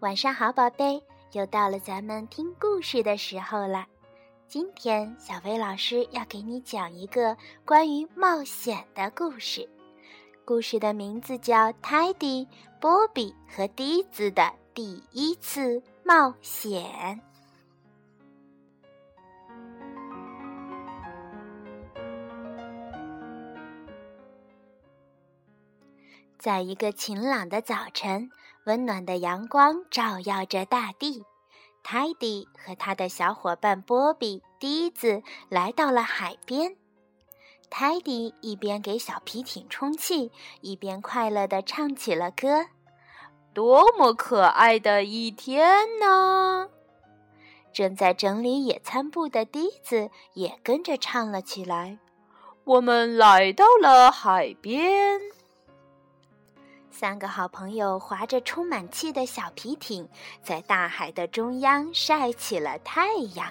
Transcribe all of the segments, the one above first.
晚上好，宝贝，又到了咱们听故事的时候了。今天，小薇老师要给你讲一个关于冒险的故事。故事的名字叫《泰迪、波比和迪子的第一次冒险》。在一个晴朗的早晨。温暖的阳光照耀着大地，泰迪和他的小伙伴波比、迪子来到了海边。泰迪一边给小皮艇充气，一边快乐地唱起了歌：“多么可爱的一天呢！”正在整理野餐布的迪子也跟着唱了起来：“我们来到了海边。”三个好朋友划着充满气的小皮艇，在大海的中央晒起了太阳。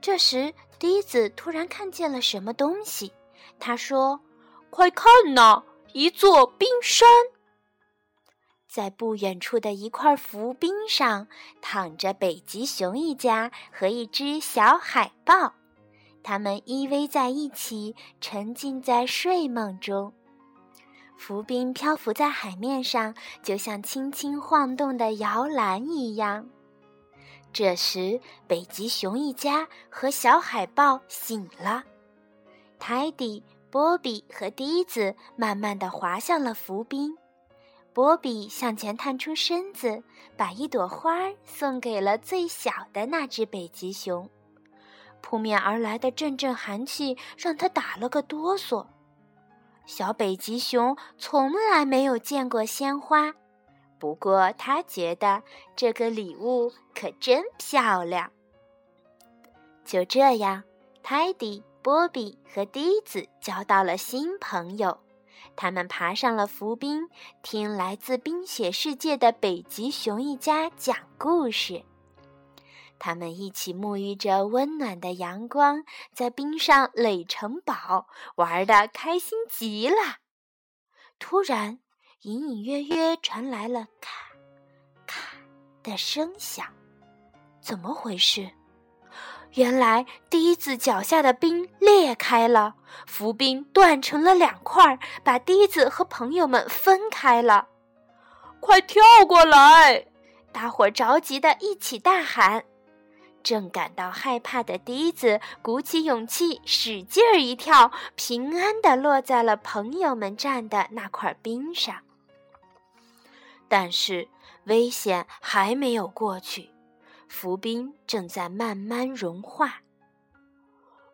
这时，迪子突然看见了什么东西，他说：“快看呐，一座冰山！在不远处的一块浮冰上，躺着北极熊一家和一只小海豹，它们依偎在一起，沉浸在睡梦中。”浮冰漂浮在海面上，就像轻轻晃动的摇篮一样。这时，北极熊一家和小海豹醒了。泰迪、波比和笛子慢慢地滑向了浮冰。波比向前探出身子，把一朵花送给了最小的那只北极熊。扑面而来的阵阵寒气让他打了个哆嗦。小北极熊从来没有见过鲜花，不过他觉得这个礼物可真漂亮。就这样，泰迪、波比和迪子交到了新朋友。他们爬上了浮冰，听来自冰雪世界的北极熊一家讲故事。他们一起沐浴着温暖的阳光，在冰上垒城堡，玩的开心极了。突然，隐隐约约传来了咔咔的声响，怎么回事？原来笛子脚下的冰裂开了，浮冰断成了两块，把笛子和朋友们分开了。快跳过来！大伙着急的一起大喊。正感到害怕的笛子鼓起勇气，使劲儿一跳，平安地落在了朋友们站的那块冰上。但是危险还没有过去，浮冰正在慢慢融化。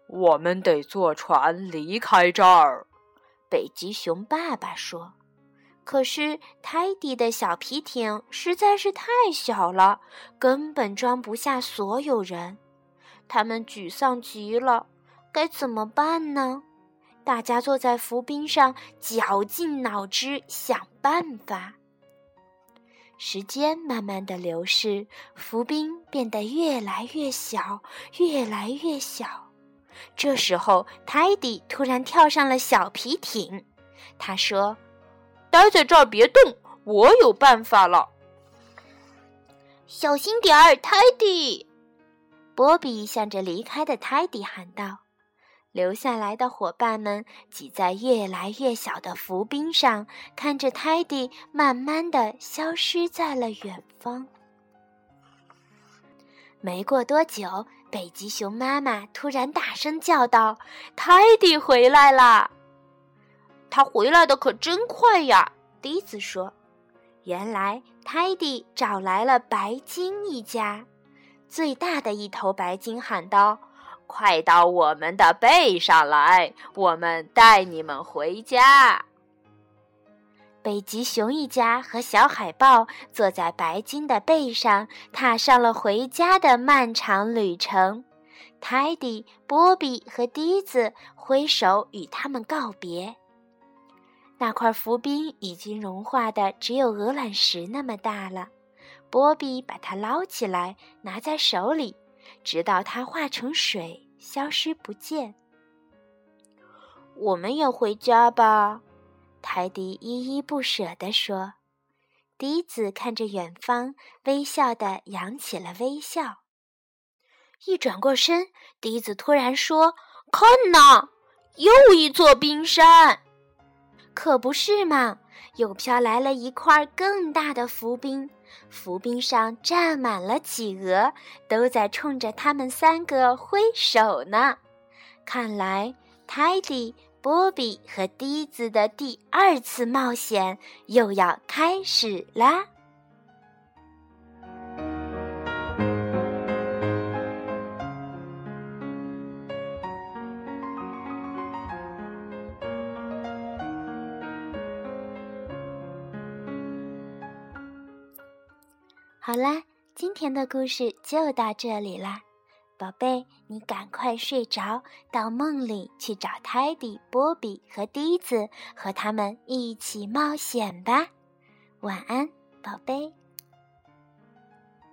我们得坐船离开这儿，北极熊爸爸说。可是泰迪的小皮艇实在是太小了，根本装不下所有人。他们沮丧极了，该怎么办呢？大家坐在浮冰上，绞尽脑汁想办法。时间慢慢的流逝，浮冰变得越来越小，越来越小。这时候，泰迪突然跳上了小皮艇，他说。待在这儿别动，我有办法了。小心点儿，泰迪！波比向着离开的泰迪喊道。留下来的伙伴们挤在越来越小的浮冰上，看着泰迪慢慢的消失在了远方。没过多久，北极熊妈妈突然大声叫道：“泰迪回来了！”他回来的可真快呀！迪子说：“原来泰迪找来了白鲸一家，最大的一头白鲸喊道：‘快到我们的背上来，我们带你们回家。’”北极熊一家和小海豹坐在白鲸的背上，踏上了回家的漫长旅程。泰迪、波比和迪子挥手与他们告别。那块浮冰已经融化的只有鹅卵石那么大了。波比把它捞起来，拿在手里，直到它化成水，消失不见。我们也回家吧，泰迪依依不舍地说。笛子看着远方，微笑的扬起了微笑。一转过身，笛子突然说：“看呐，又一座冰山！可不是嘛！又飘来了一块更大的浮冰，浮冰上站满了企鹅，都在冲着他们三个挥手呢。看来，泰迪、波比和笛子的第二次冒险又要开始啦！”好啦，今天的故事就到这里啦，宝贝，你赶快睡着，到梦里去找泰迪、波比和笛子，和他们一起冒险吧，晚安。宝贝